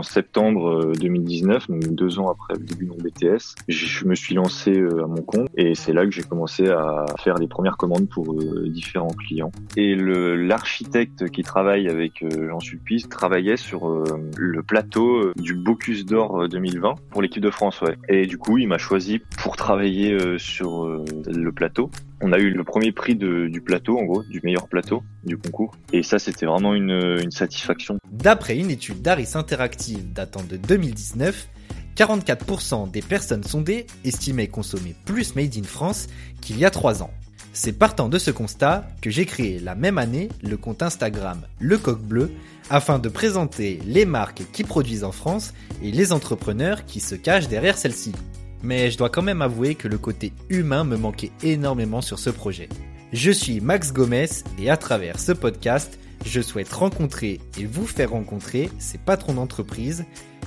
en septembre 2019, donc deux ans après le début de mon BTS, je me suis lancé à mon compte et c'est là que j'ai commencé à faire les premières commandes pour différents clients. Et l'architecte qui travaille avec Jean Sulpice travaillait sur le plateau du Bocuse d'Or 2020 pour l'équipe de France, ouais. Et du coup, il m'a choisi pour travailler sur le plateau. On a eu le premier prix du plateau, en gros, du meilleur plateau du concours. Et ça, c'était vraiment une, satisfaction. D'après une étude d'Aris Interactive datant de 2019, 44% des personnes sondées estimaient consommer plus Made in France qu'il y a 3 ans. C'est partant de ce constat que j'ai créé la même année le compte Instagram Le Coq Bleu afin de présenter les marques qui produisent en France et les entrepreneurs qui se cachent derrière celles-ci mais je dois quand même avouer que le côté humain me manquait énormément sur ce projet. Je suis Max Gomez et à travers ce podcast, je souhaite rencontrer et vous faire rencontrer ces patrons d'entreprise,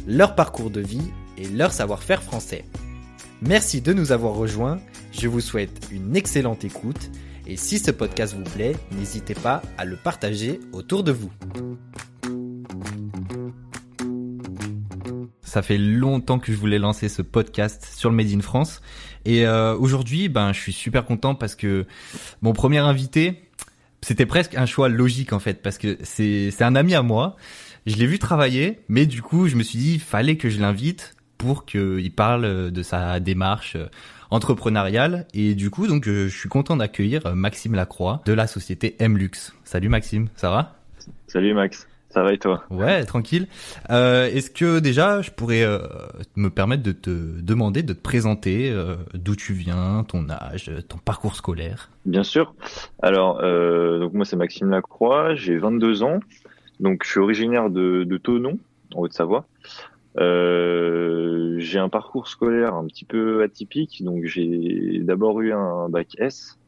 leur parcours de vie et leur savoir-faire français. Merci de nous avoir rejoints, je vous souhaite une excellente écoute et si ce podcast vous plaît, n'hésitez pas à le partager autour de vous. Ça fait longtemps que je voulais lancer ce podcast sur le Made in France. Et euh, aujourd'hui, ben, je suis super content parce que mon premier invité, c'était presque un choix logique en fait, parce que c'est c'est un ami à moi. Je l'ai vu travailler, mais du coup, je me suis dit, fallait que je l'invite pour qu'il parle de sa démarche entrepreneuriale. Et du coup, donc, je suis content d'accueillir Maxime Lacroix de la société Mlux. Salut Maxime, ça va? Salut Max. Ça va et toi? Ouais, tranquille. Euh, Est-ce que déjà, je pourrais euh, me permettre de te demander de te présenter euh, d'où tu viens, ton âge, ton parcours scolaire? Bien sûr. Alors, donc moi c'est Maxime Lacroix, j'ai 22 ans, donc je suis originaire de, de Tonon, en Haute-Savoie. J'ai un parcours scolaire un petit peu atypique, donc j'ai d'abord eu un bac S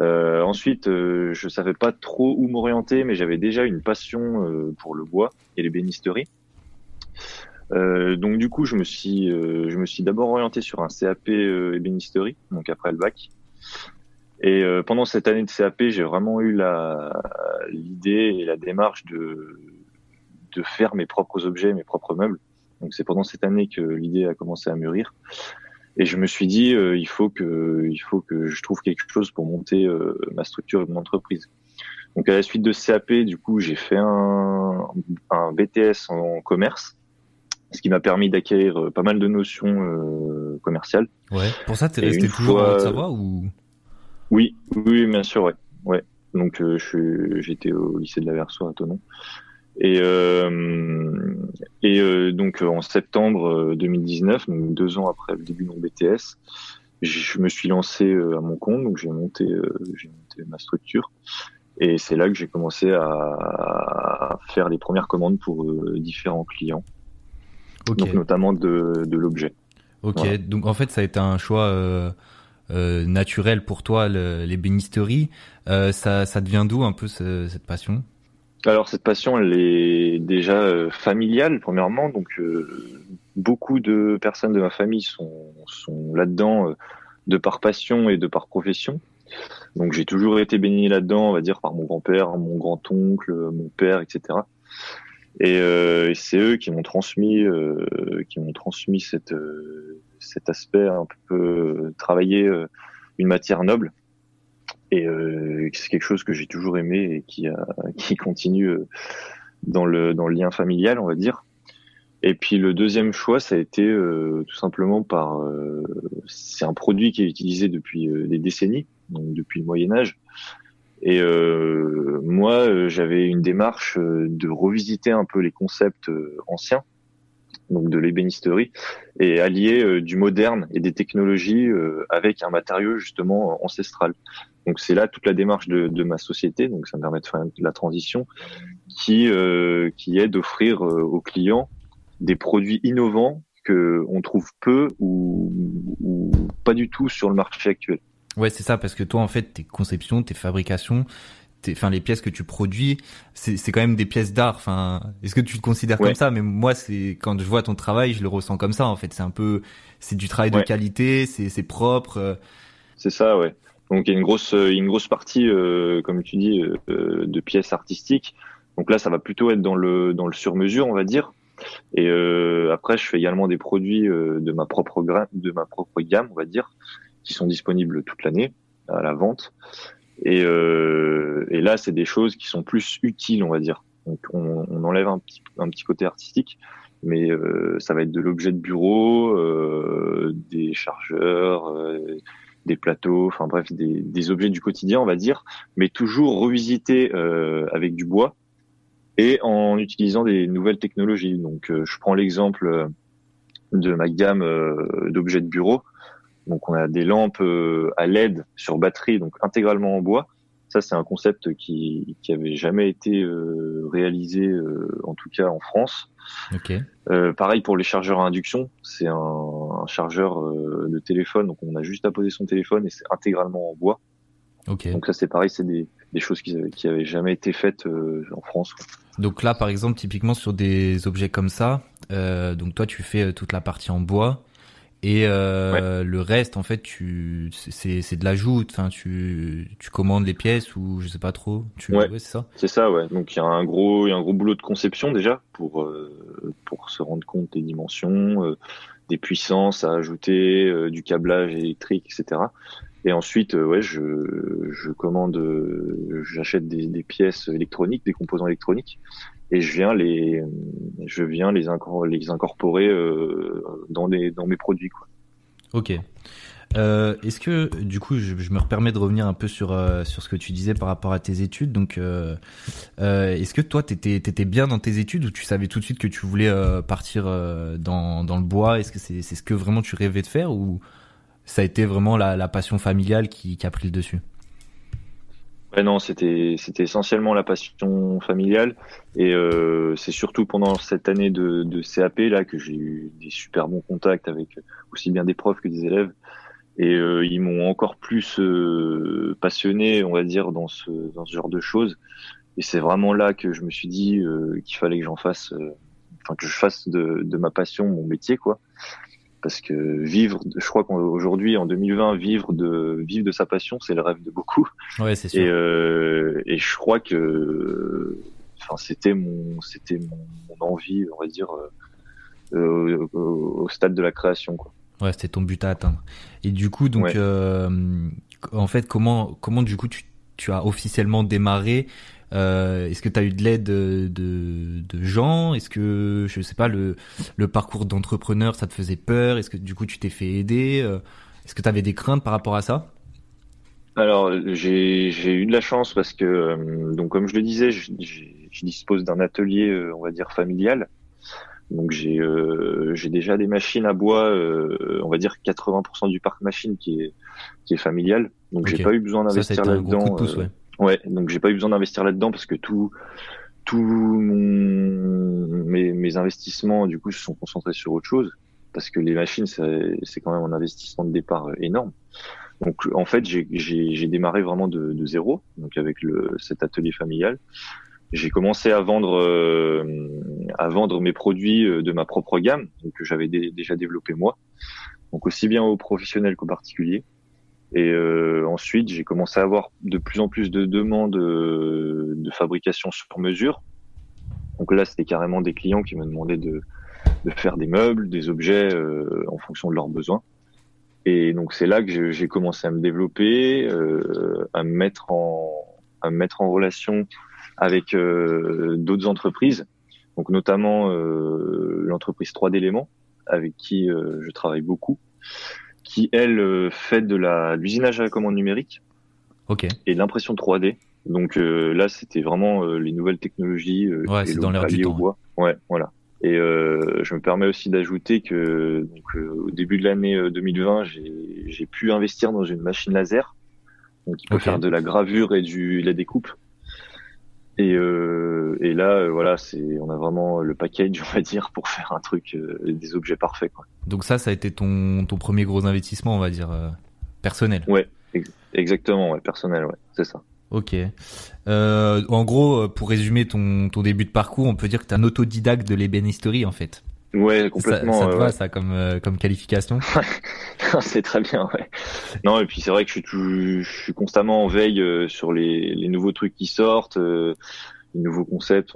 euh, ensuite, euh, je savais pas trop où m'orienter, mais j'avais déjà une passion euh, pour le bois et les bénisteries. Euh, donc du coup, je me suis, je me suis d'abord orienté sur un CAP ébénisterie, donc après le bac. Et pendant cette année de CAP, j'ai vraiment eu l'idée et la démarche de de faire mes propres objets, mes propres meubles. Donc c'est pendant cette année que l'idée a commencé à mûrir. Et je me suis dit, euh, il faut que, il faut que je trouve quelque chose pour monter euh, ma structure et mon entreprise. Donc à la suite de CAP, du coup, j'ai fait un, un BTS en commerce, ce qui m'a permis d'acquérir euh, pas mal de notions commerciales. Ouais. Pour ça, t'es resté toujours fois... en Haute-Savoie ou? Oui, oui, bien sûr, ouais, ouais. Donc je j'étais au lycée de la Versoix à Tonon. Et, euh, et euh, donc en septembre 2019, euh, donc deux ans après le début de mon BTS, je me suis lancé à mon compte, donc j'ai monté, j'ai monté ma structure. Et c'est là que j'ai commencé à faire les premières commandes pour différents clients, donc notamment de, de l'objet. Ok, donc en fait ça a été un choix euh, naturel pour toi, le, les bénisteries. Euh, ça, ça devient d'où un peu ce, cette passion? Alors cette passion, elle est déjà euh, familiale premièrement, donc euh, beaucoup de personnes de ma famille sont, sont là-dedans euh, de par passion et de par profession. Donc j'ai toujours été baigné là-dedans, on va dire par mon grand-père, mon grand-oncle, mon père, etc. Et, et c'est eux qui m'ont transmis, qui m'ont transmis cette, cet aspect un peu travailler une matière noble et euh, c'est quelque chose que j'ai toujours aimé et qui, qui continue euh, dans le, dans le lien familial, on va dire. Et puis le deuxième choix, ça a été euh, tout simplement par... C'est un produit qui est utilisé depuis des décennies, donc depuis le Moyen Âge. Et moi, j'avais une démarche de revisiter un peu les concepts anciens, donc de l'ébénisterie, et allier du moderne et des technologies avec un matériau justement ancestral. Donc c'est là toute la démarche de, de, ma société, donc ça me permet de faire la transition, qui euh, qui est d'offrir euh, aux clients des produits innovants que on trouve peu ou, ou pas du tout sur le marché actuel. Ouais, c'est ça, parce que toi en fait tes conceptions, tes fabrications, enfin les pièces que tu produis, c'est quand même des pièces d'art. Enfin, est-ce que tu te considères comme ça? Mais moi, c'est quand je vois ton travail, je le ressens comme ça. En fait, c'est un peu, c'est du travail de qualité, c'est propre. Euh. C'est ça, ouais. Donc il y a une grosse, euh, une grosse partie, euh, comme tu dis, euh, de pièces artistiques. Donc là, ça va plutôt être dans le dans le sur-mesure, on va dire. Et après, je fais également des produits de ma propre de ma propre gamme, on va dire, qui sont disponibles toute l'année à la vente. Et, et là, c'est des choses qui sont plus utiles, on va dire. Donc, on, enlève un petit, un petit côté artistique, mais ça va être de l'objet de bureau, des chargeurs des plateaux, enfin bref, des, des, objets du quotidien, on va dire, mais toujours revisités euh, avec du bois et en utilisant des nouvelles technologies. Donc, euh, je prends l'exemple euh, de ma gamme euh, d'objets de bureau. Donc, on a des lampes à LED sur batterie, donc intégralement en bois. Ça, c'est un concept qui qui avait jamais été réalisé, en tout cas en France. Okay. Euh, pareil pour les chargeurs à induction, c'est un, un, chargeur euh, de téléphone, donc on a juste à poser son téléphone et c'est intégralement en bois. Okay. Donc ça c'est pareil, c'est des, des, choses qui avaient, qui avaient jamais été faites euh, en France. Quoi. Donc là par exemple typiquement sur des objets comme ça, euh, donc toi tu fais toute la partie en bois, et euh, ouais. le reste, en fait, tu c'est c'est de l'ajout. Enfin, tu tu commandes les pièces ou je sais pas trop. Tu, ouais, ouais c'est ça. C'est ça, ouais. Donc il y a un gros il y a un gros boulot de conception déjà pour euh, pour se rendre compte des dimensions, euh, des puissances à ajouter, du câblage électrique, etc. Et ensuite, ouais, je je commande, j'achète des, des pièces électroniques, des composants électroniques et je viens les je viens les, les incorporer euh, dans les dans mes produits quoi. Ok. Euh, Est-ce que du coup, je, me permets de revenir un peu sur euh, sur ce que tu disais par rapport à tes études. Donc, est-ce que toi, t'étais étais bien dans tes études ou tu savais tout de suite que tu voulais partir dans dans le bois? Est-ce que c'est c'est ce que vraiment tu rêvais de faire ou ça a été vraiment la, passion familiale qui a pris le dessus? Ouais, non, c'était c'était essentiellement la passion familiale. Et euh, c'est surtout pendant cette année de, de CAP là que j'ai eu des super bons contacts avec aussi bien des profs que des élèves. Et euh, ils m'ont encore plus euh, passionné, on va dire, dans ce dans ce genre de choses. Et c'est vraiment là que je me suis dit euh, qu'il fallait que j'en fasse, euh, enfin que je fasse de, de ma passion mon métier quoi parce que vivre, je crois qu'aujourd'hui en 2020, vivre de vivre de sa passion, c'est le rêve de beaucoup. Ouais, c'est sûr. Et, euh, et je crois que, enfin, c'était mon, c'était mon, mon, envie, on va dire, euh, au, au, stade de la création, quoi. Ouais, c'était ton but à atteindre. Et du coup, donc, ouais. euh, en fait, comment, comment du coup tu, tu as officiellement démarré euh, Est-ce que tu as eu de l'aide de, de, de, gens? Est-ce que, je sais pas, le, le parcours d'entrepreneur, ça te faisait peur? Est-ce que du coup tu t'es fait aider? Est-ce que tu avais des craintes par rapport à ça? Alors j'ai eu de la chance parce que euh, donc comme je le disais, je, je, je dispose d'un atelier euh, on va dire familial. Donc j'ai euh, déjà des machines à bois, euh, on va dire 80% du parc machine qui est qui est familial. Donc okay. j'ai pas eu besoin d'investir là-dedans. Ouais. Ouais, donc j'ai pas eu besoin d'investir là-dedans parce que tout mon, mes, mes investissements du coup se sont concentrés sur autre chose parce que les machines c'est quand même un investissement de départ énorme. Donc en fait, j'ai démarré vraiment de, de, zéro, donc avec le, cet atelier familial. J'ai commencé à vendre euh, à vendre mes produits de ma propre gamme, que j'avais dé, déjà développé moi, donc aussi bien aux professionnels qu'aux particuliers. Et euh, ensuite, j'ai commencé à avoir de plus en plus de demandes de, de fabrication sur mesure. Donc là, c'était carrément des clients qui me demandaient de, de faire des meubles, des objets euh, en fonction de leurs besoins. Et donc c'est là que j'ai commencé à me développer, euh, à me mettre en à me mettre en relation avec euh, d'autres entreprises, donc notamment euh, l'entreprise 3D éléments avec qui euh, je travaille beaucoup, qui elle fait de la l'usinage à la commande numérique okay. et de l'impression 3D. Donc là c'était vraiment les nouvelles technologies ouais, c'est dans l'air du temps. Bois. Ouais, voilà. Et euh, je me permets aussi d'ajouter que donc, euh, au début de l'année 2020, j'ai pu investir dans une machine laser, donc qui peut okay. faire de la gravure et du la découpe. Et, euh, et là, voilà, c'est on a vraiment le package, on va dire, pour faire un truc, des objets parfaits. Quoi. Donc ça, ça a été ton ton premier gros investissement, on va dire personnel. Ouais, ex exactement, ouais, personnel, ouais, c'est ça. Ok. Euh, en gros, pour résumer ton, ton début de parcours, on peut dire que tu es un autodidacte de l'ébénisterie en fait. Ouais, complètement. Ça, ça te euh, va ouais. ça comme euh, comme qualification C'est très bien, ouais. Non et puis c'est vrai que je suis tout, je suis constamment en veille euh, sur les, les nouveaux trucs qui sortent. Euh, nouveaux concepts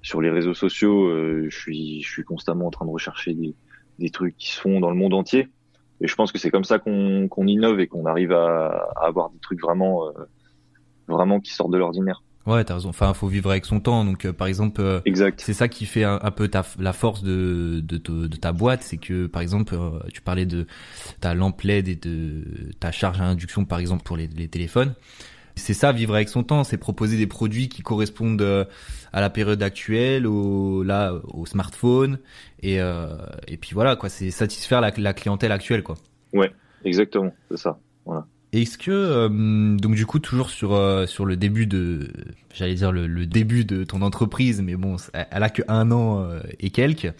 sur les réseaux sociaux. je suis je suis constamment en train de rechercher des des trucs qui se font dans le monde entier. Et je pense que c'est comme ça qu'on qu'on innove et qu'on arrive à, à, avoir des trucs vraiment vraiment qui sortent de l'ordinaire. Ouais, t'as raison. Enfin, faut vivre avec son temps. Donc, euh, par exemple, euh, exact. C'est ça qui fait un, peu ta, la force de, de, de, ta boîte, c'est que, par exemple, euh, tu parlais de ta lampe LED et de ta charge à induction, par exemple, pour les, les téléphones. C'est ça, vivre avec son temps, c'est proposer des produits qui correspondent à la période actuelle, au là, au smartphone, et et puis voilà quoi, c'est satisfaire la, la clientèle actuelle quoi. Ouais, exactement, c'est ça. Voilà. Est-ce que euh, donc du coup toujours sur euh, sur le début de j'allais dire le, début de ton entreprise mais bon elle a que un an euh, et quelques.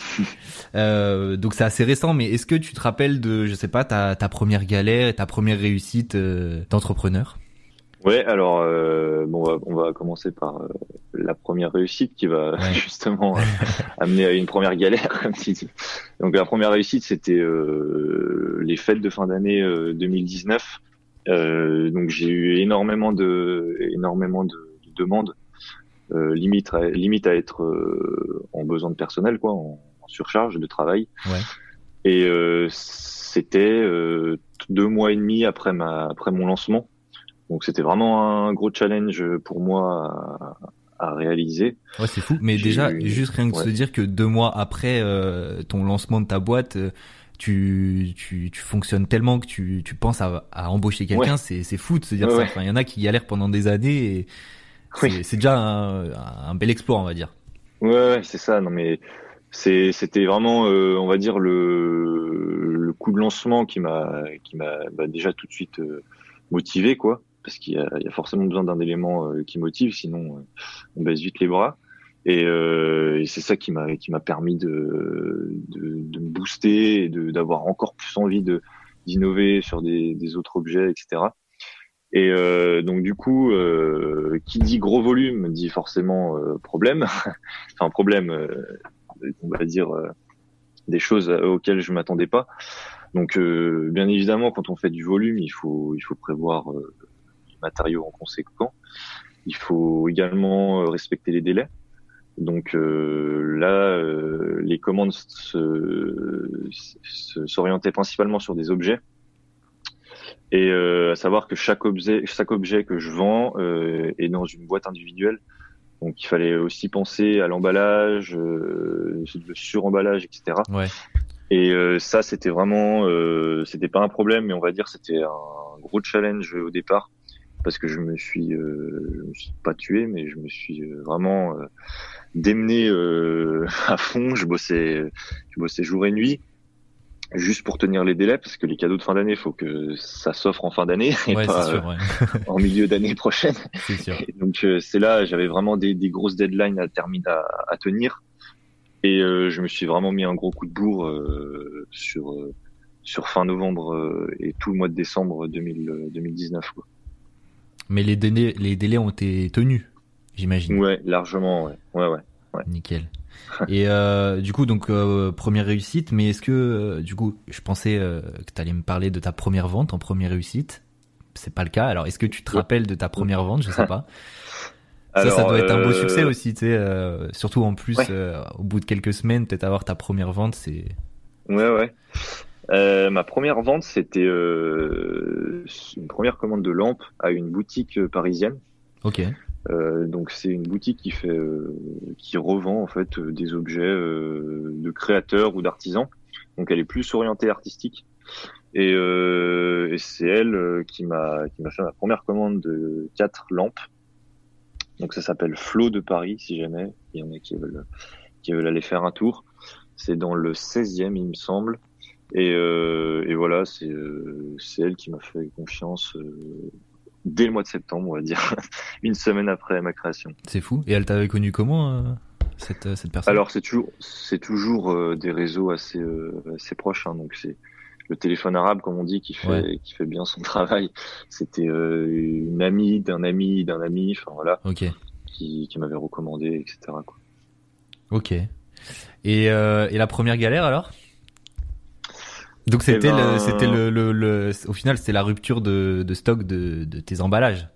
Donc c'est assez récent mais est-ce que tu te rappelles de je sais pas ta ta première galère et ta première réussite d'entrepreneur? Ouais alors bon on va, commencer par la première réussite qui va justement amener à une première galère comme tu dis. Donc la première réussite c'était les fêtes de fin d'année 2019 euh, donc j'ai eu énormément de énormément de, de demandes, euh, limite à, limite à être euh, en besoin de personnel quoi, en, surcharge de travail. Ouais. Et euh, c'était euh, deux mois et demi après ma après mon lancement. Donc c'était vraiment un gros challenge pour moi à, à réaliser. Ouais, c'est fou. Mais déjà, juste rien que de se dire que deux mois après euh, ton lancement de ta boîte, tu, tu, tu fonctionnes tellement que tu, tu penses à, à embaucher quelqu'un, c'est, c'est fou de se dire ça. Enfin, il y en a qui galèrent pendant des années et c'est, déjà un, un, bel exploit, on va dire. Ouais, c'est ça. Non, mais c'est, c'était vraiment, euh, on va dire, le, le coup de lancement qui m'a, qui m'a bah, déjà tout de suite euh, motivé, quoi. Parce qu'il y a, il y a forcément besoin d'un élément euh, qui motive, sinon on baisse vite les bras. Et, euh, et c'est ça qui m'a qui m'a permis de, de, de, me booster et d'avoir encore plus envie de d'innover sur des, des, autres objets, etc. Et euh, donc du coup, euh, qui dit gros volume dit forcément euh, problème. enfin problème, euh, on va dire euh, des choses auxquelles je m'attendais pas. Donc bien évidemment, quand on fait du volume, il faut il faut prévoir les matériaux en conséquent. Il faut également respecter les délais. Donc euh, là, euh, les commandes s'orientaient principalement sur des objets. Et euh, à savoir que chaque objet, chaque objet que je vends est dans une boîte individuelle. Donc il fallait aussi penser à l'emballage, le suremballage, etc. Ouais. Et ça, c'était vraiment, c'était pas un problème, mais on va dire c'était un gros challenge au départ parce que je me suis, je me suis pas tué, mais je me suis vraiment démené euh, à fond. Je bossais, je bossais jour et nuit juste pour tenir les délais parce que les cadeaux de fin d'année, faut que ça s'offre en fin d'année et pas sûr, ouais. en milieu d'année prochaine. Sûr. donc euh, c'est là, j'avais vraiment des, des, grosses deadlines à terminer à, à tenir et euh, je me suis vraiment mis un gros coup de bourre euh, sur sur fin novembre et tout le mois de décembre 2000, 2019. Quoi. Mais les délais, les délais ont été tenus j'imagine. Ouais, largement, ouais. Ouais, ouais. ouais. Nickel. Et euh, du coup, donc euh, première réussite, mais est-ce que euh, du coup, je pensais que tu allais me parler de ta première vente en première réussite. C'est pas le cas. Alors, est-ce que tu te rappelles de ta première vente? Je sais pas. ça, ça doit être un beau succès aussi, tu sais. surtout en plus, au bout de quelques semaines, peut-être avoir ta première vente, c'est. Ouais, ouais. ma première vente, c'était une première commande de lampe à une boutique parisienne. Ok. Euh, donc c'est une boutique qui fait, euh, qui revend en fait euh, des objets de créateurs ou d'artisans. Donc elle est plus orientée artistique. Et, et c'est elle qui m'a qui m'a fait ma première commande de quatre lampes. Donc ça s'appelle Flow de Paris, si jamais il y en a qui veulent qui veulent aller faire un tour. C'est dans le 16e, il me semble. Et, et voilà, c'est c'est elle qui m'a fait confiance dès le mois de septembre, on va dire, une semaine après ma création. C'est fou. Et elle t'avait connu comment euh, cette, euh, cette personne? Alors c'est toujours c'est toujours euh, des réseaux assez assez proches. Hein, donc c'est le téléphone arabe, comme on dit, qui fait qui fait bien son travail. C'était une amie d'un ami d'un ami, enfin voilà, Ok. qui, qui m'avait recommandé, etc. Quoi. Ok. Et, et la première galère alors? Donc eh c'était le, ben, c'était le, le, le, au final c'était la rupture de, de stock de, de tes emballages.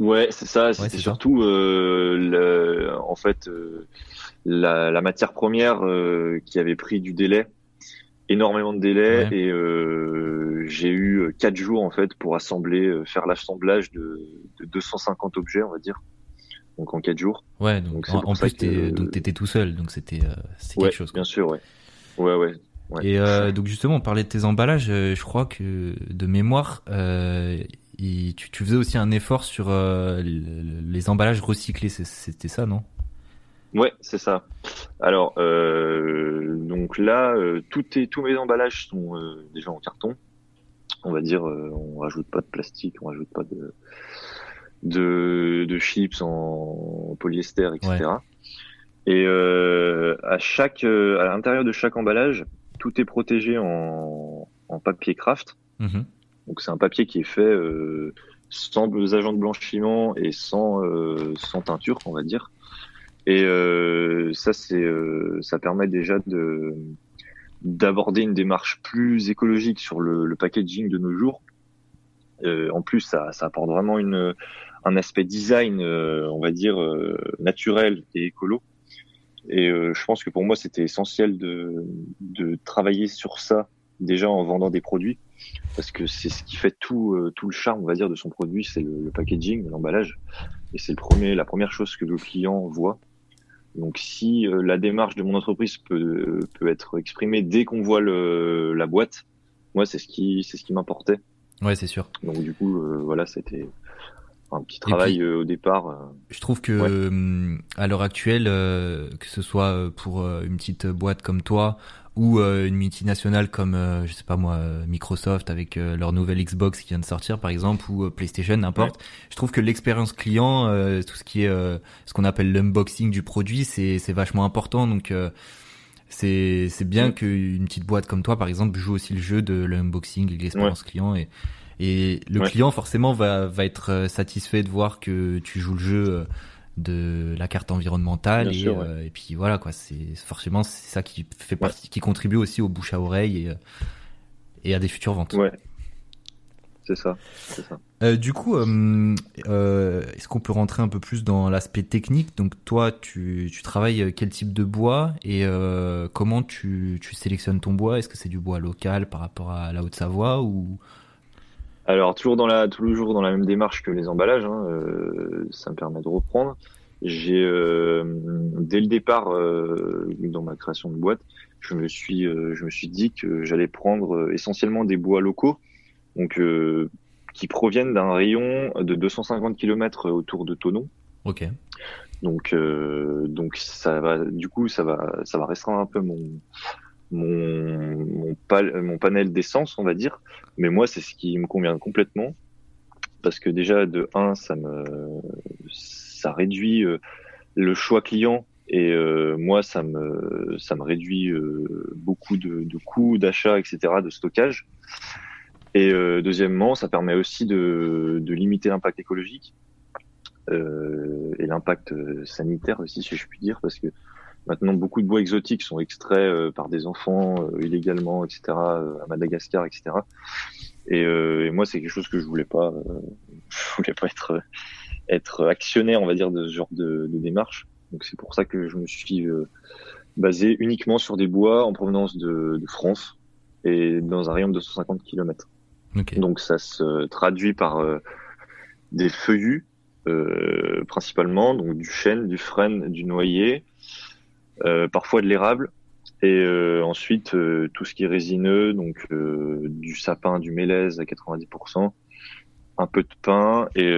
Ouais, c'est ça. C'était surtout, le, en fait, la, la, matière première qui avait pris du délai, énormément de délai, et j'ai eu quatre jours en fait pour assembler, faire l'assemblage de, de 250 objets, on va dire donc en 4 jours. Ouais, donc, en, plus, tu étais tout seul, donc c'était euh, quelque chose. Bien sûr, ouais. Ouais, ouais. Et euh, donc justement, on parlait de tes emballages. Euh, je crois que de mémoire, tu, tu, faisais aussi un effort sur les emballages recyclés. C'était ça, non? Ouais, c'est ça. Alors, donc là, tout est, tous mes emballages sont déjà en carton. On va dire, on rajoute pas de plastique, on rajoute pas de de, de chips en polyester, etc. Et euh, à chaque, euh, à l'intérieur de chaque emballage, tout est protégé en, en papier craft. Mhm. Donc c'est un papier qui est fait euh, sans agents de blanchiment et sans euh, sans teinture, on va dire. Et euh, ça c'est ça permet déjà de d'aborder une démarche plus écologique sur le, le packaging de nos jours. en plus, ça, ça apporte vraiment une un aspect design, on va dire, naturel et écolo. Et euh, je pense que pour moi, c'était essentiel de, de travailler sur ça déjà en vendant des produits, parce que c'est ce qui fait tout, tout le charme, on va dire, de son produit, c'est le, packaging, l'emballage, et c'est le premier, la première chose que le client voit. Donc, si la démarche de mon entreprise peut, peut être exprimée dès qu'on voit le, la boîte, moi, c'est ce qui, c'est ce qui m'importait. Ouais, c'est sûr. Donc, du coup, voilà, c'était, un petit travail euh, au départ. Euh. Je trouve que euh, à l'heure actuelle, que ce soit pour une petite boîte comme toi ou une multinationale comme je sais pas moi Microsoft avec leur nouvelle Xbox qui vient de sortir par exemple ou PlayStation n'importe je trouve que l'expérience client tout ce qui est ce qu'on appelle l'unboxing du produit c'est c'est vachement important donc c'est c'est bien qu'une petite boîte comme toi par exemple joue aussi le jeu de l'unboxing et l'expérience client et et le client forcément va, va être euh, satisfait de voir que tu joues le jeu euh, de la carte environnementale et, euh, et, puis voilà quoi. C'est forcément c'est ça qui fait partie, qui contribue aussi au bouche à oreille et, et à des futures ventes. Ouais. C'est ça. ça. Euh, du coup, euh, est-ce qu'on peut rentrer un peu plus dans l'aspect technique? Donc toi, tu, tu, travailles quel type de bois et comment tu, tu sélectionnes ton bois? Est-ce que c'est du bois local par rapport à la Haute-Savoie ou alors toujours dans la toujours dans la même démarche que les emballages, hein, euh, ça me permet de reprendre. J'ai euh, dès le départ euh, dans ma création de boîte, je me suis je me suis dit que j'allais prendre essentiellement des bois locaux, donc qui proviennent d'un rayon de 250 km autour de Tonon. Ok. Donc donc ça va du coup ça va ça va restreindre un peu mon mon, mon, panel d'essence, on va dire. Mais moi, c'est ce qui me convient complètement. Parce que déjà, de 1, ça me, ça réduit euh, le choix client. Et euh, moi, ça me, ça me réduit euh, beaucoup de, de coûts d'achat, etc., de stockage. Et deuxièmement, ça permet aussi de, de limiter l'impact écologique et l'impact sanitaire aussi, si je puis dire, parce que Maintenant, beaucoup de bois exotiques sont extraits euh, par des enfants euh, illégalement, etc., euh, à Madagascar, etc. Et, et moi, c'est quelque chose que je voulais pas. je voulais pas être être actionnaire, on va dire, de ce genre de, de démarche. Donc, c'est pour ça que je me suis basé uniquement sur des bois en provenance de, de France et dans un rayon de 250 km. Okay. Donc, ça se traduit par des feuillus euh, principalement, donc du chêne, du frêne, du noyer, euh, parfois de l'érable, et euh, ensuite euh, tout ce qui est résineux, donc du sapin, du mélèze à 90%, un peu de pin et,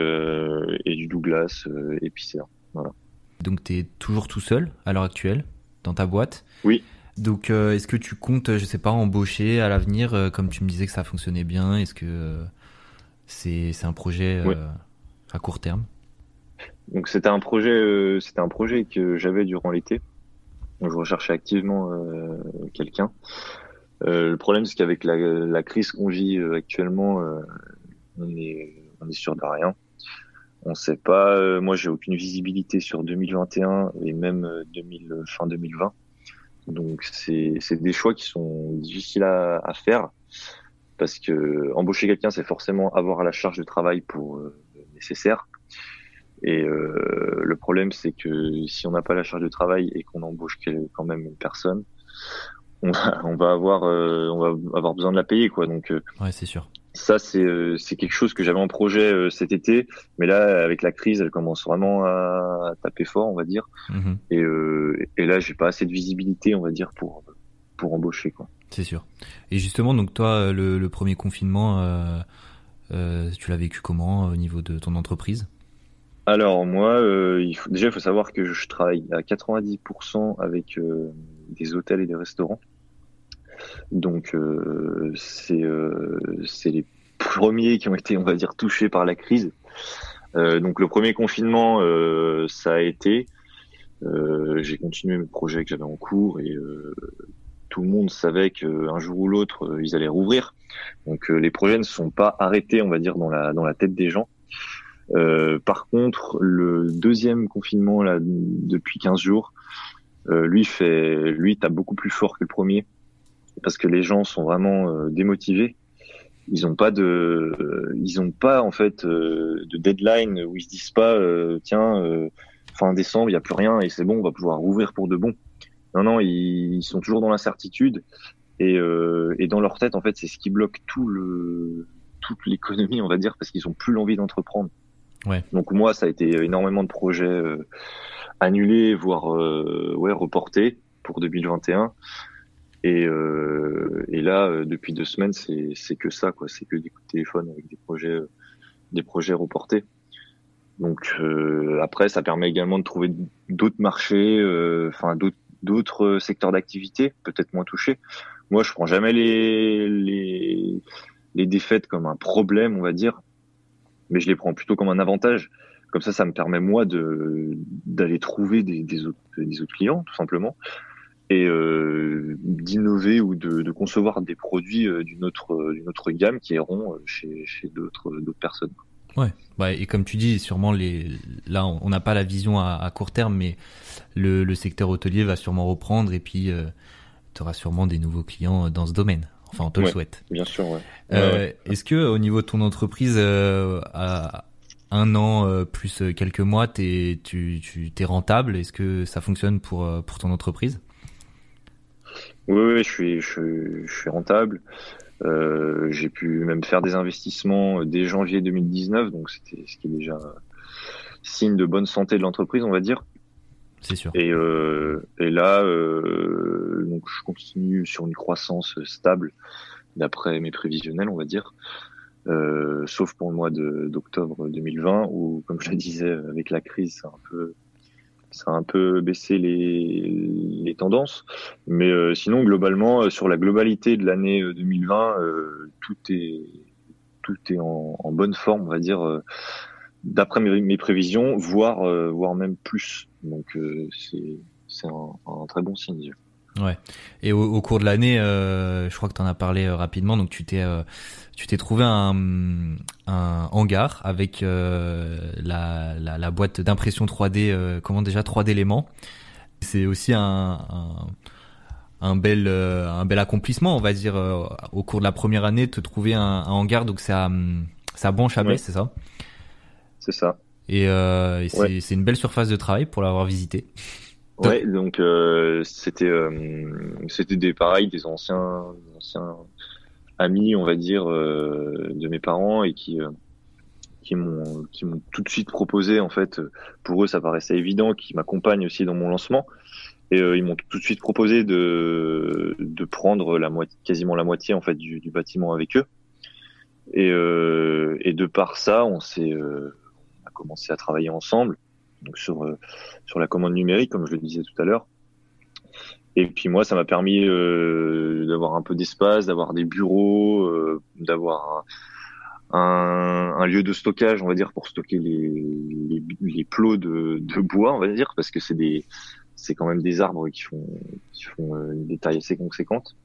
et du Douglas épicé. Voilà. Donc tu es toujours tout seul à l'heure actuelle dans ta boîte? Oui. Donc est-ce que tu comptes, je sais pas, embaucher à l'avenir, comme tu me disais que ça fonctionnait bien Est-ce que c'est c'est un projet à court terme? Donc c'était un projet, c'était un projet que j'avais durant l'été. Je recherchais activement euh, quelqu'un. Euh, le problème, c'est qu'avec la, la, crise qu'on vit euh, actuellement, on est, on est sûr de rien. On sait pas. moi, j'ai aucune visibilité sur 2021 et même 2000, fin 2020. Donc, c'est des choix qui sont difficiles à, à faire parce que embaucher quelqu'un, c'est forcément avoir la charge de travail pour nécessaire. Et euh, le problème, c'est que si on n'a pas la charge de travail et qu'on embauche quand même une personne, on va, on va avoir, euh, on va avoir besoin de la payer, quoi. Donc, euh, ouais, c'est sûr. Ça, c'est c'est quelque chose que j'avais en projet cet été, mais là, avec la crise, elle commence vraiment à, taper fort, on va dire. Mm-hmm. Et, et là, j'ai pas assez de visibilité, on va dire, pour pour embaucher, quoi. C'est sûr. Et justement, donc toi, le, le premier confinement, tu l'as vécu comment au niveau de ton entreprise? Alors moi, euh, il faut, déjà il faut savoir que je travaille à 90% avec euh, des hôtels et des restaurants. Donc euh, c'est c'est les premiers qui ont été, on va dire, touchés par la crise. donc le premier confinement, ça a été. J'ai continué mes projets que j'avais en cours et tout le monde savait qu'un jour ou l'autre ils allaient rouvrir. Donc les projets ne sont pas arrêtés, on va dire, dans la dans la tête des gens. Euh, par contre, le deuxième confinement là depuis 15 jours, euh, lui fait, lui tape beaucoup plus fort que le premier parce que les gens sont vraiment euh, démotivés. Ils ont pas de, ils ont pas en fait de deadline où ils se disent pas tiens fin décembre il y a plus rien et c'est bon on va pouvoir rouvrir pour de bon. Non non ils, sont toujours dans l'incertitude et, et dans leur tête en fait c'est ce qui bloque tout le toute l'économie on va dire parce qu'ils ont plus l'envie d'entreprendre. Donc moi, ça a été énormément de projets euh, annulés, voire euh, ouais reportés pour 2021. Et, euh, et là, depuis deux semaines, c'est que ça, quoi. C'est que des coups de téléphone avec des projets, des projets reportés. Donc après, ça permet également de trouver d'autres marchés, enfin d'autres secteurs d'activité, peut-être moins touchés. Moi, je prends jamais les les défaites comme un problème, on va dire mais je les prends plutôt comme un avantage. Comme ça, ça me permet moi de d'aller trouver des, autres, des autres clients, tout simplement, et euh, d'innover ou de, concevoir des produits euh, d'une autre d'une autre gamme qui iront euh, chez, chez d'autres d'autres personnes. Ouais, bah, et comme tu dis, sûrement les là on n'a pas la vision à, court terme, mais le, secteur hôtelier va sûrement reprendre et puis tu auras sûrement des nouveaux clients dans ce domaine. Enfin, on te le souhaite. Bien sûr, ouais. Euh, Est-ce que au niveau de ton entreprise, euh, à un an euh, plus quelques mois, es, tu, tu es rentable? Est-ce que ça fonctionne pour, pour ton entreprise? Oui, oui, je suis, je, je suis rentable. J'ai pu même faire des investissements dès janvier 2019, donc c'était ce qui est déjà signe de bonne santé de l'entreprise, on va dire. C'est sûr. Et, euh, là, euh, donc je continue sur une croissance stable d'après mes prévisionnels, on va dire. Euh, sauf pour le mois d'octobre 2020 où, comme je le disais, avec la crise, ça a un peu, baissé les, tendances. Mais sinon, globalement, sur la globalité de l'année 2020, euh, tout est tout est en, bonne forme, on va dire d'après mes, prévisions, voire, euh, voire même plus. Donc euh, c'est un, très bon signe. Ouais. Et au, cours de l'année, euh, je crois que tu en as parlé rapidement. Donc tu t'es tu t'es trouvé un, un hangar avec la, la, la, boîte d'impression 3D. comment déjà 3D éléments. C'est aussi un, un, un bel un bel accomplissement, on va dire, au cours de la première année, te trouver un, un hangar. Donc c'est à à bon c'est ça? C'est ça. Et, euh, c'est une belle surface de travail pour l'avoir visité. Ouais, donc euh, c'était euh, c'était des pareils des anciens anciens amis, on va dire, de mes parents et qui qui m'ont qui m'ont tout de suite proposé en fait. Pour eux, ça paraissait évident, qui m'accompagnent aussi dans mon lancement. Et ils m'ont tout de suite proposé de de prendre la moitié, quasiment la moitié en fait du, du bâtiment avec eux. Et, et de par ça, on s'est commencé à travailler ensemble donc sur euh, sur la commande numérique, comme je le disais tout à l'heure. Et puis moi, ça m'a permis euh, d'avoir un peu d'espace, d'avoir des bureaux, euh, d'avoir un, un, lieu de stockage, on va dire, pour stocker les, les, plots de, de, bois, on va dire, parce que c'est des c'est quand même des arbres qui font qui font une détail assez conséquente.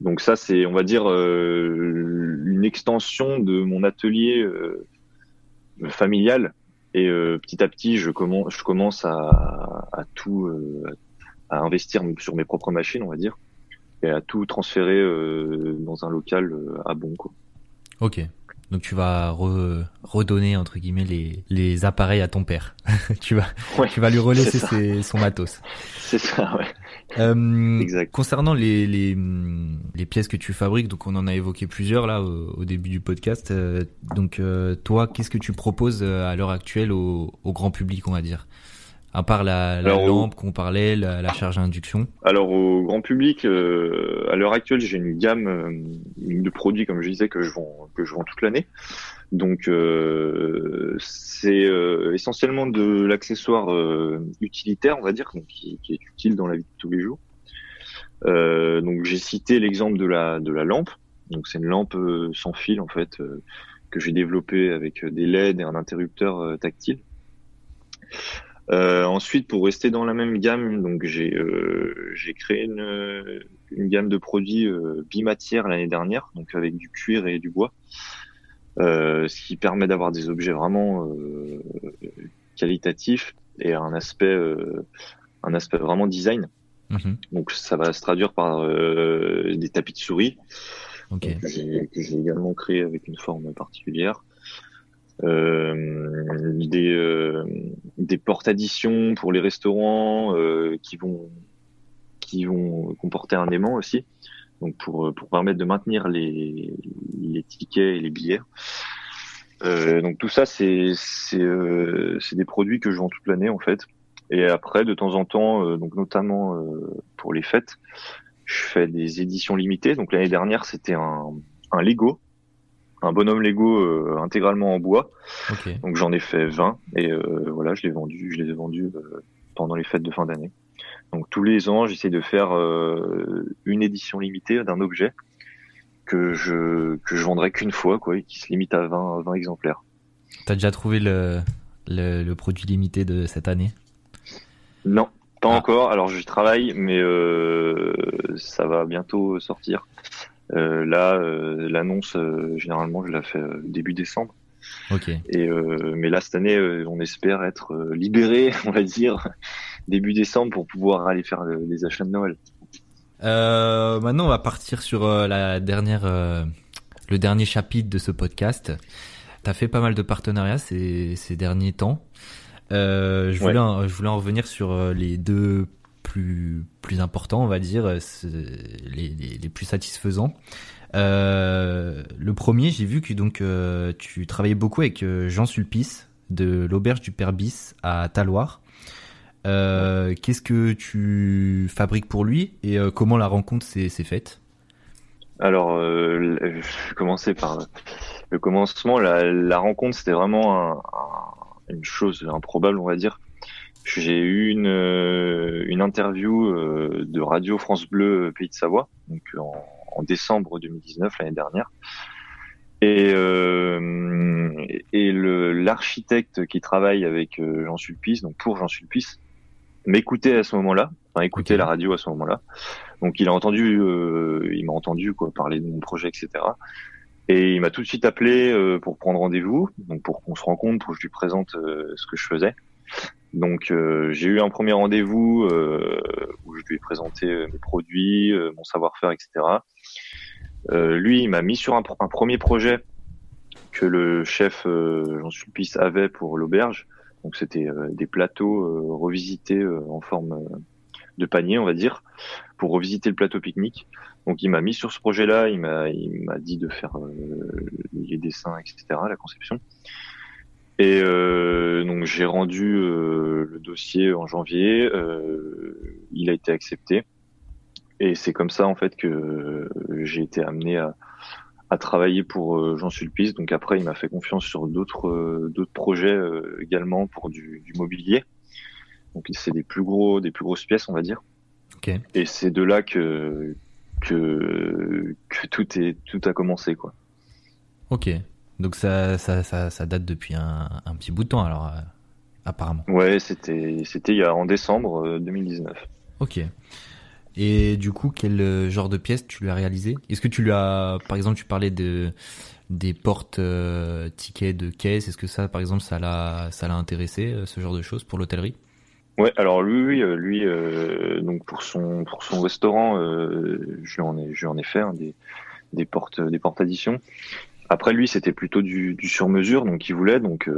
Donc ça, c'est, on va dire, une extension de mon atelier familiale. Et euh, petit à petit, je commence, je commence à, à tout, euh, à investir sur mes propres machines, on va dire, et à tout transférer euh, dans un local à bon. Quoi. Ok. Donc tu vas redonner entre guillemets les, les appareils à ton père. tu vas tu vas lui relaisser son matos. C'est ça, ouais. Euh, exact. Concernant les, les, les pièces que tu fabriques, donc on en a évoqué plusieurs là au, début du podcast. Euh, donc euh, toi, qu'est-ce que tu proposes à l'heure actuelle au, au grand public, on va dire? À part la, la lampe qu'on parlait, la, la, charge à induction Alors au grand public, euh, à l'heure actuelle, j'ai une gamme euh, de produits, comme je disais, que je vends, que je vends toute l'année. Donc euh, c'est euh, essentiellement de l'accessoire utilitaire, on va dire, donc, qui, qui, est utile dans la vie de tous les jours. donc j'ai cité l'exemple de la de la lampe. Donc c'est une lampe sans fil en fait que j'ai développée avec des LED et un interrupteur tactile. Euh, ensuite, pour rester dans la même gamme, donc j'ai euh, j'ai créé une, une gamme de produits euh, bimatière l'année dernière, donc avec du cuir et du bois, euh, ce qui permet d'avoir des objets vraiment euh, qualitatifs et un aspect un aspect vraiment design. Mhm. Donc ça va se traduire par des tapis de souris okay. que j'ai également créé avec une forme particulière. Euh, des, euh, des portes-additions pour les restaurants euh, qui vont qui vont comporter un aimant aussi, donc pour pour permettre de maintenir les les tickets et les billets. Euh, donc tout ça c'est c'est c'est des produits que je vends toute l'année en fait. Et après de temps en temps, donc notamment pour les fêtes, je fais des éditions limitées. Donc l'année dernière c'était un un Lego un bonhomme Lego euh, intégralement en bois. Donc j'en ai fait 20 et euh, voilà, je l'ai vendu, je les ai vendus euh, pendant les fêtes de fin d'année. Donc tous les ans, j'essaie de faire une édition limitée d'un objet que je que je vendrai qu'une fois quoi, et qui se limite à 20 20 exemplaires. T'as déjà trouvé le, le, le produit limité de cette année? Non, pas ah. encore. Alors j'y travaille, mais ça va bientôt sortir. Euh, là, euh, l'annonce, euh, généralement, je la fais début décembre. Ok. Et mais là cette année, on espère être libéré, on va dire, début décembre pour pouvoir aller faire les achats de Noël. Euh, maintenant, on va partir sur la dernière, le dernier chapitre de ce podcast. T'as fait pas mal de partenariats ces, ces derniers temps. Je voulais, en, je voulais en revenir sur les deux plus plus importants, on va dire, euh, les, plus satisfaisants. Euh, le premier, j'ai vu que donc euh, tu travaillais beaucoup avec Jean Sulpice de l'auberge du Père Bis à Taloir. Qu'est-ce que tu fabriques pour lui et comment la rencontre s'est faite? Alors, je vais commencer par le commencement. La, rencontre, c'était vraiment un, un, une chose improbable, on va dire. J'ai eu une, euh, une interview euh, de Radio France Bleu euh, Pays de Savoie, donc en, en décembre 2019 l'année dernière. Et, euh, et l'architecte qui travaille avec Jean Sulpice, donc pour Jean Sulpice, m'écoutait à ce moment-là, enfin écoutait la radio à ce moment-là. Donc il a entendu, euh, il m'a entendu quoi parler de mon projet, etc. Et il m'a tout de suite appelé euh, pour prendre rendez-vous, donc pour qu'on se rencontre, pour que je lui présente ce que je faisais. Donc euh, j'ai eu un premier rendez-vous euh, où je lui ai présenté euh, mes produits, mon savoir-faire, etc. lui, il m'a mis sur un, premier projet que le chef Jean Sulpice avait pour l'auberge. Donc c'était des plateaux revisités en forme de panier, on va dire, pour revisiter le plateau pique-nique. Donc il m'a mis sur ce projet-là, il m'a dit de faire les dessins, etc., la conception. Et euh, donc j'ai rendu euh, le dossier en janvier, euh, il a été accepté, et c'est comme ça en fait que j'ai été amené à, à travailler pour euh, Jean Sulpice. Donc après, il m'a fait confiance sur d'autres euh, d'autres projets également pour du, du mobilier. Donc c'est des plus gros, des plus grosses pièces, on va dire. Okay. Et c'est de là que que que tout est tout a commencé quoi. Ok. Donc ça, ça, ça, ça date depuis un, un, petit bout de temps alors, euh, apparemment. Ouais, c'était c'était il y a en décembre 2019. Euh, ok. Et du coup, quel euh, genre de pièce tu lui as réalisé? Est-ce que tu lui as, par exemple, tu parlais de des portes euh, tickets de caisse. Est-ce que ça, par exemple, ça l'a ça l'a intéressé ce genre de choses pour l'hôtellerie? Ouais, alors lui, lui, euh, donc pour son pour son restaurant, euh, je lui en ai je lui en ai fait hein, des des portes des portes additions. Après lui, c'était plutôt du, du sur-mesure, donc il voulait, donc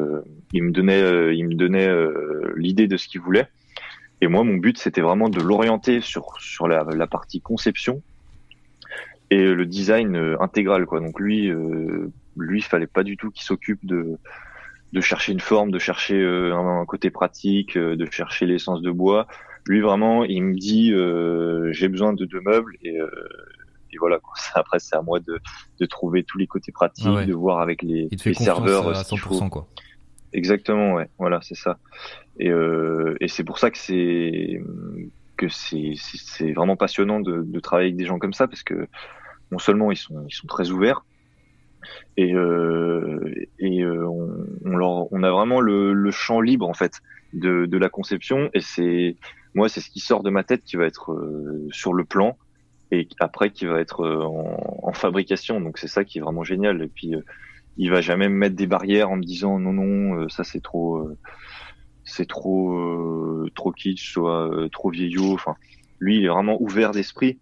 il me donnait, il me donnait l'idée de ce qu'il voulait. Et moi, mon but, c'était vraiment de l'orienter sur sur la, la, partie conception et le design intégral, quoi. Donc lui, lui, il fallait pas du tout qu'il s'occupe de de chercher une forme, de chercher un, côté pratique, de chercher l'essence de bois. Lui, vraiment, il me dit, j'ai besoin de deux meubles et et voilà. Quoi. Après, c'est à moi de, de trouver tous les côtés pratiques, ah de voir avec les, les serveurs à 100% quoi. Exactement, ouais. Voilà, c'est ça. Et, euh, et c'est pour ça que c'est que c'est c'est vraiment passionnant de, de travailler avec des gens comme ça parce que non seulement ils sont ils sont très ouverts et euh, et euh, on, on, leur, on a vraiment le, le champ libre en fait de, de la conception et c'est moi c'est ce qui sort de ma tête qui va être euh, sur le plan et après qui va être euh, en, en fabrication. Donc c'est ça qui est vraiment génial. Et puis euh, il va jamais me mettre des barrières en me disant non non euh, ça c'est trop c'est trop trop kitsch soit trop vieillot. Enfin lui il est vraiment ouvert d'esprit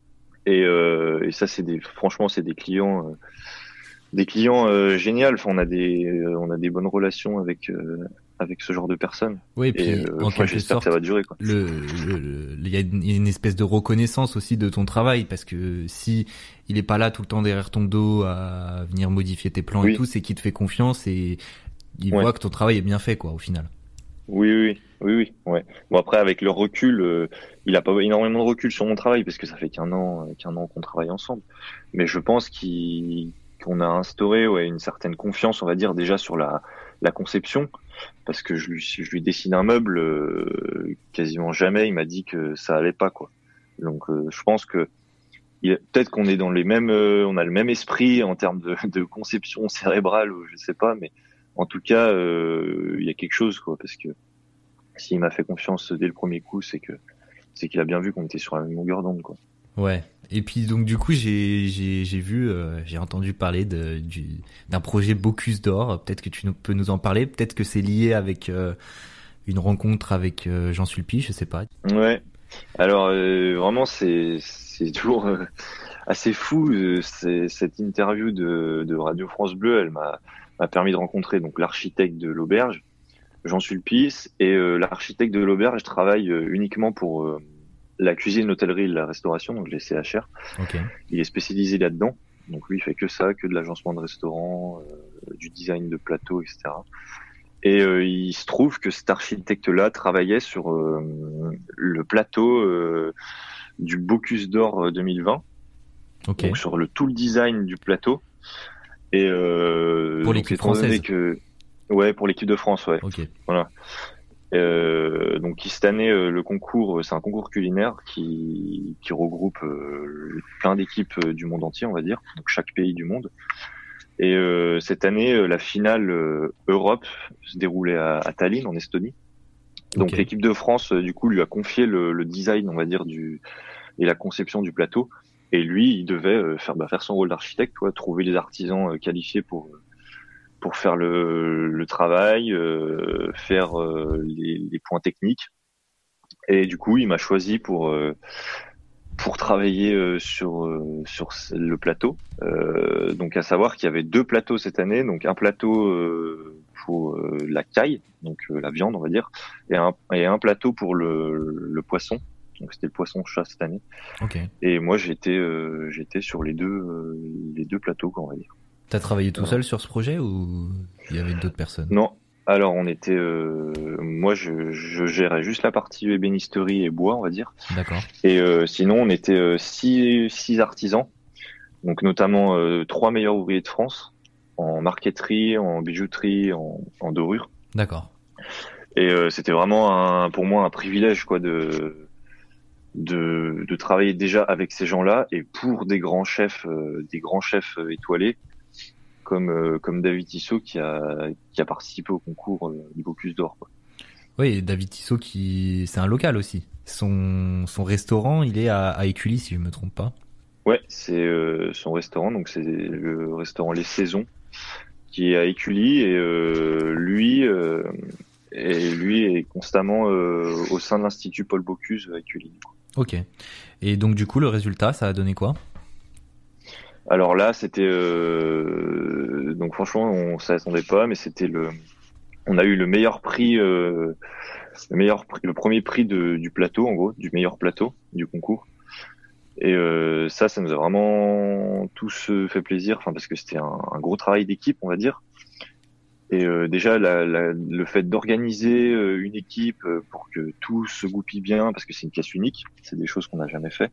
et, et ça c'est des franchement c'est des clients des clients euh, géniaux. Enfin, on a des on a des bonnes relations avec avec ce genre de personnes. Oui, et puis euh, en quelque sorte, ça va durer. Quoi. Le, il y a une, espèce de reconnaissance aussi de ton travail parce que si il est pas là tout le temps derrière ton dos à venir modifier tes plans et tout, c'est qu'il te fait confiance et il voit que ton travail est bien fait, quoi, au final. Oui, oui, oui, oui, ouais. Bon après, avec le recul, euh, il a pas énormément de recul sur mon travail parce que ça fait qu'un an, qu'un an qu'on travaille ensemble. Mais je pense qu'on a instauré ouais, une certaine confiance, on va dire déjà sur la, la conception parce que je lui, je lui dessine un meuble, euh, quasiment jamais il m'a dit que ça allait pas quoi. Donc euh, je pense que peut-être qu'on est dans les mêmes, euh, on a le même esprit en termes de, de, conception cérébrale ou je sais pas, mais en tout cas il y a quelque chose quoi, parce que s'il m'a fait confiance dès le premier coup, c'est que c'est qu'il a bien vu qu'on était sur la même longueur d'onde quoi. Ouais. Et puis donc du coup j'ai j'ai j'ai vu euh, j'ai entendu parler de du d'un projet Bocuse d'or. Peut-être que tu nous, peux nous en parler. Peut-être que c'est lié avec euh, une rencontre avec euh, Jean Sulpice, je sais pas. Ouais. Alors vraiment c'est c'est toujours assez fou cette interview de de Radio France Bleu. Elle m'a m'a permis de rencontrer donc l'architecte de l'auberge Jean Sulpice et l'architecte de l'auberge travaille uniquement pour la cuisine, l'hôtellerie, la restauration, donc les CHR. Il est spécialisé là-dedans. Donc lui, il fait que ça, que de l'agencement de restaurant, euh, du design de plateau, etc. Et euh, il se trouve que cet architecte-là travaillait sur euh, le plateau du Bocuse d'Or 2020. Donc sur le tout le design du plateau. Et pour l'équipe française. Que, ouais, pour l'équipe de France, ouais. Voilà. Euh, donc cette année, euh, le concours, euh, c'est un concours culinaire qui, qui regroupe euh, plein d'équipes du monde entier, on va dire, donc chaque pays du monde. Et cette année, la finale Europe se déroulait à, à, Tallinn, en Estonie. Donc l'équipe de France, du coup, lui a confié le, le, design, on va dire, du et la conception du plateau. Et lui, il devait faire, bah, faire son rôle d'architecte, trouver les artisans qualifiés pour pour faire le, le travail, euh, faire euh, les, les, points techniques. Et du coup, il m'a choisi pour euh, pour travailler sur sur le plateau. donc, à savoir qu'il y avait deux plateaux cette année. Donc, un plateau pour la caille, donc la viande, on va dire, et un et un plateau pour le, le poisson. Donc, c'était le poisson chat cette année. Okay. Et moi, j'étais j'étais sur les deux les deux plateaux, on va dire. T'as travaillé tout seul sur ce projet ou il y avait d'autres personnes? Non. Alors on était, euh, moi je, je, gérais juste la partie ébénisterie et bois, on va dire. D'accord. Et euh, sinon on était euh, six, six artisans, donc notamment euh, trois meilleurs ouvriers de France en marqueterie, en bijouterie, en, en dorure. D'accord. Et euh, c'était vraiment un, pour moi un privilège quoi de de, de travailler déjà avec ces gens-là et pour des grands chefs, des grands chefs étoilés comme euh, comme David Tissot qui a qui a participé au concours euh, du Bocuse d'Or. Oui, David Tissot qui c'est un local aussi. Son son restaurant, il est à, à Écully si je me trompe pas. Ouais, c'est euh, son restaurant donc c'est le restaurant Les Saisons qui est à Écully et lui et lui est constamment au sein de l'institut Paul Bocuse à Écully. Ok. Et donc du coup le résultat, ça a donné quoi? Alors là, c'était euh, donc franchement, on s'attendait pas, mais c'était le, on a eu le meilleur prix, euh, le meilleur, prix, le premier prix du plateau en gros, du meilleur plateau du concours. Et euh, ça, ça nous a vraiment tous fait plaisir, enfin parce que c'était un, gros travail d'équipe, on va dire. Et déjà, le fait d'organiser une équipe pour que tout se goupille bien, parce que c'est une pièce unique, c'est des choses qu'on n'a jamais fait.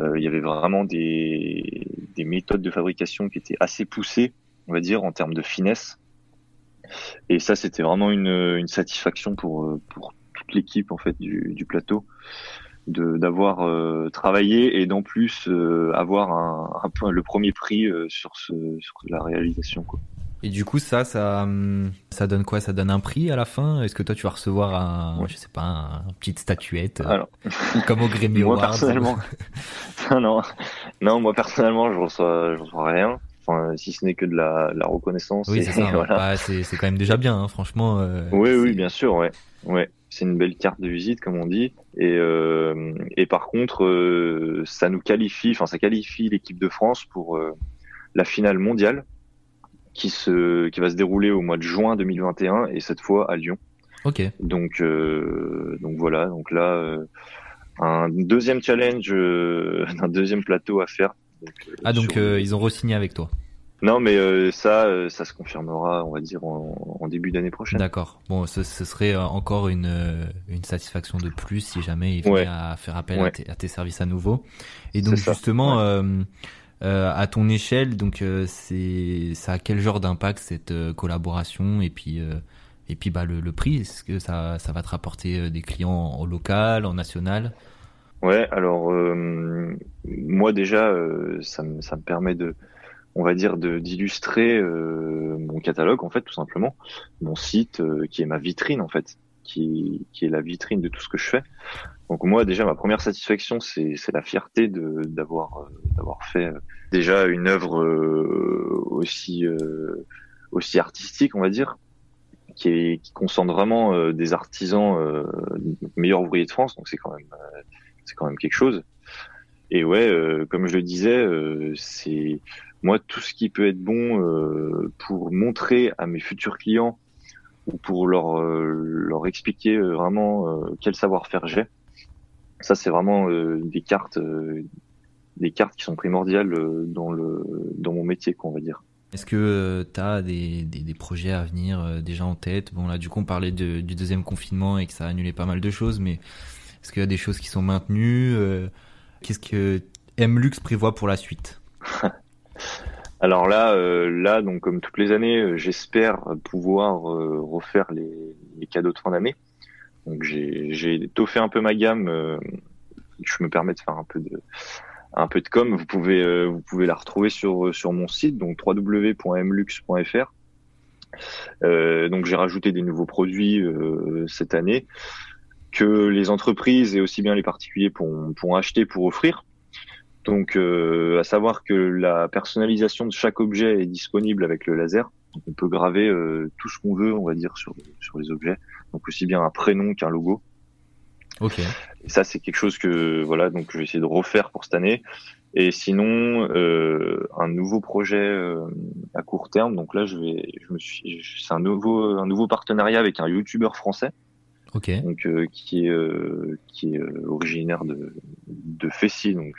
Euh, il y avait vraiment des, des, méthodes de fabrication qui étaient assez poussées, on va dire, en termes de finesse. Et ça, c'était vraiment une, une, satisfaction pour, pour toute l'équipe en fait du, du plateau d'avoir euh, travaillé et d'en plus euh, avoir un, un, le premier prix sur, ce, sur la réalisation. Quoi. Et du coup, ça, ça, hum, ça donne quoi? Ça donne un prix à la fin? Est-ce que toi, tu vas recevoir un, ouais. je sais pas, un, une petite statuette Alors, comme au Grammy Moi, Awards? personnellement, non, non, moi personnellement, je reçois, je reçois rien. Enfin, si ce n'est que de la, la reconnaissance. Oui, c'est ça. Voilà. Bah, c'est, c'est quand même déjà bien, hein, franchement. Euh, oui, oui, bien sûr, ouais, ouais. C'est une belle carte de visite, comme on dit. Et, euh, et par contre, euh, ça nous qualifie, enfin, ça qualifie l'équipe de France pour euh, la finale mondiale qui se qui va se dérouler au mois de juin 2021 et cette fois à Lyon. Ok. Donc euh, donc voilà donc là euh, un deuxième challenge euh, un deuxième plateau à faire. Donc, ah donc sur... ils ont re-signé avec toi. Non mais ça ça se confirmera on va dire en, en début d'année prochaine. D'accord. Bon ce, ce, serait encore une une satisfaction de plus si jamais il venait ouais. à faire appel ouais. à, tes, à, tes, services à nouveau. Et donc justement. Ouais euh, à ton échelle, donc euh, c'est ça a quel genre d'impact cette euh, collaboration et puis et puis bah le, le prix, est-ce que ça ça va te rapporter des clients en local, en national? Ouais, alors moi déjà ça me ça me permet de on va dire de d'illustrer mon catalogue en fait tout simplement, mon site qui est ma vitrine en fait, qui est la vitrine de tout ce que je fais. Donc moi déjà ma première satisfaction c'est la fierté euh, d'avoir fait euh, déjà une œuvre euh, aussi artistique on va dire qui est concentre vraiment des artisans meilleurs ouvriers de France donc c'est quand même c'est quand même quelque chose. Et ouais comme je le disais c'est moi tout ce qui peut être bon pour montrer à mes futurs clients pour leur leur expliquer vraiment quel savoir-faire j'ai. Ça, c'est vraiment euh, des cartes, euh, des cartes qui sont primordiales euh, dans le dans mon métier, qu'on va dire. Est-ce que tu as des, des, des, projets à venir déjà en tête? Bon là, du coup, on parlait de, du deuxième confinement et que ça a annulé pas mal de choses, mais est-ce qu'il y a des choses qui sont maintenues Qu'est-ce que MLux prévoit pour la suite? Alors là, euh, là, donc comme toutes les années, j'espère pouvoir euh, refaire les, cadeaux de fin d'année. Donc j'ai étoffé un peu ma gamme. Euh, je me permets de faire un peu de un peu de com. Vous pouvez euh, vous pouvez la retrouver sur sur mon site donc www.mlux.fr. Euh, donc j'ai rajouté des nouveaux produits euh, cette année que les entreprises et aussi bien les particuliers pourront, pourront acheter pour offrir. Donc euh, à savoir que la personnalisation de chaque objet est disponible avec le laser. Donc, on peut graver euh, tout ce qu'on veut, on va dire, sur, sur les objets. Donc aussi bien un prénom qu'un logo. Ok. Et ça, c'est quelque chose que voilà, donc je vais essayer de refaire pour cette année. Et sinon, euh, un nouveau projet euh, à court terme. Donc là, je vais, je me suis, c'est un nouveau, un nouveau partenariat avec un YouTuber français. Ok. Donc euh, qui est, euh, qui est originaire de, de Fessy, donc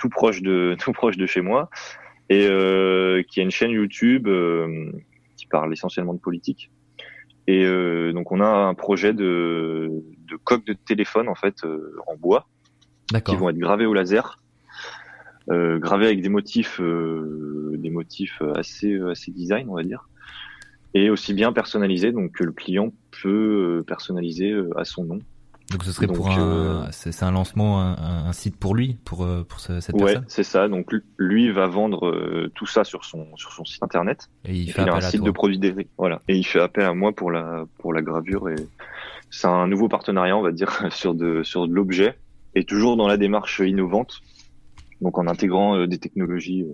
tout proche de, tout proche de chez moi, et qui a une chaîne YouTube qui parle essentiellement de politique. Et euh, donc on a un projet de, de coque de téléphone en fait euh, en bois qui vont être gravés au laser, euh, gravés avec des motifs, euh, des motifs assez assez design on va dire, et aussi bien personnalisés donc que le client peut personnaliser à son nom. Donc ce serait donc, pour un, euh, c'est un lancement, un, un, site pour lui, pour euh, pour ce, cette ouais, personne. Ouais, c'est ça. Donc lui va vendre euh, tout ça sur son sur son site internet. Et il fait il a un site toi. de produits dérivés. Voilà. Et il fait appel à moi pour la pour la gravure et c'est un nouveau partenariat, on va dire, sur de sur de l'objet et toujours dans la démarche innovante. Donc en intégrant des technologies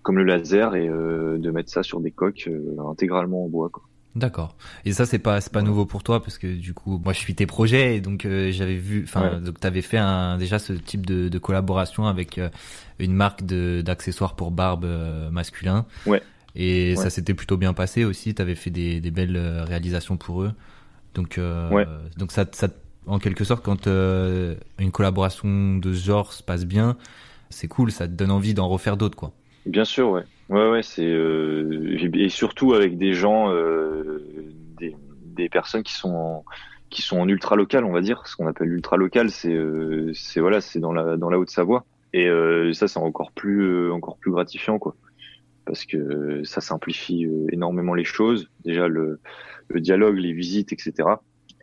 comme le laser et de mettre ça sur des coques intégralement en bois. Quoi. D'accord. Et ça c'est pas c'est pas nouveau pour toi parce que du coup moi je suis tes projets et donc euh, j'avais vu enfin donc t'avais fait un déjà ce type de, de collaboration avec euh, une marque de d'accessoires pour barbe euh, masculin. Ouais. Et ça s'était plutôt bien passé aussi. T'avais fait des, des belles réalisations pour eux. Donc ouais. donc ça ça en quelque sorte quand une collaboration de ce genre se passe bien, c'est cool. Ça te donne envie d'en refaire d'autres quoi. Bien sûr, ouais. Ouais, ouais, c'est euh, et surtout avec des gens, euh, des, des, personnes qui sont en, qui sont en ultra local, on va dire. Ce qu'on appelle ultra local, c'est euh, c'est voilà, c'est dans la dans la Haute-Savoie. Et euh, ça, c'est encore plus euh, encore plus gratifiant, quoi, parce que ça simplifie énormément les choses. Déjà le le dialogue, les visites, etc.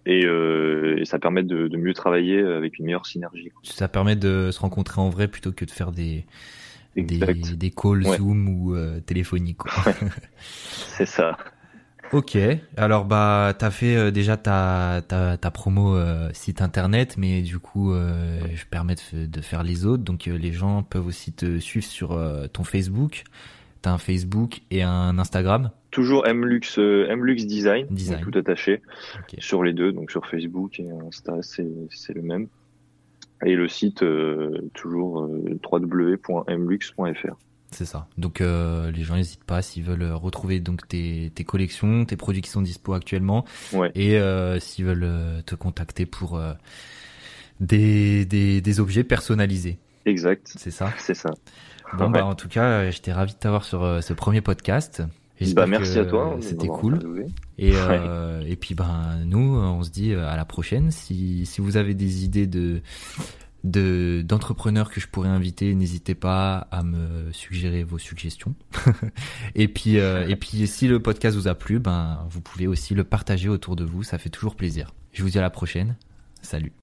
Et, et ça permet de, de mieux travailler avec une meilleure synergie. Ça permet de se rencontrer en vrai plutôt que de faire des des, des, calls Zoom ou euh, téléphoniques. C'est ça. Ok, alors bah t'as fait euh, déjà ta, ta, ta promo euh, site internet, mais du coup je permets de, de, faire les autres, donc les gens peuvent aussi te suivre sur ton Facebook. T'as un Facebook et un Instagram? Toujours Mlux Mlux Design, Design. tout attaché sur les deux, donc sur Facebook et Insta c'est le même. Et le site, euh, toujours euh, www.mlux.fr. C'est ça. Donc euh, les gens n'hésitent pas s'ils veulent retrouver donc tes, tes collections, tes produits qui sont dispo actuellement, ouais. et euh, s'ils veulent te contacter pour euh, des, des, des objets personnalisés. Exact. C'est ça. C'est ça. Bon bah en tout cas, j'étais ravi de t'avoir sur ce premier podcast. Bah merci à toi. C'était cool. Et euh, et puis ben nous, on se dit à la prochaine. Si si vous avez des idées de de d'entrepreneurs que je pourrais inviter, n'hésitez pas à me suggérer vos suggestions. et puis euh, et puis si le podcast vous a plu, ben vous pouvez aussi le partager autour de vous, ça fait toujours plaisir. Je vous dis à la prochaine. Salut.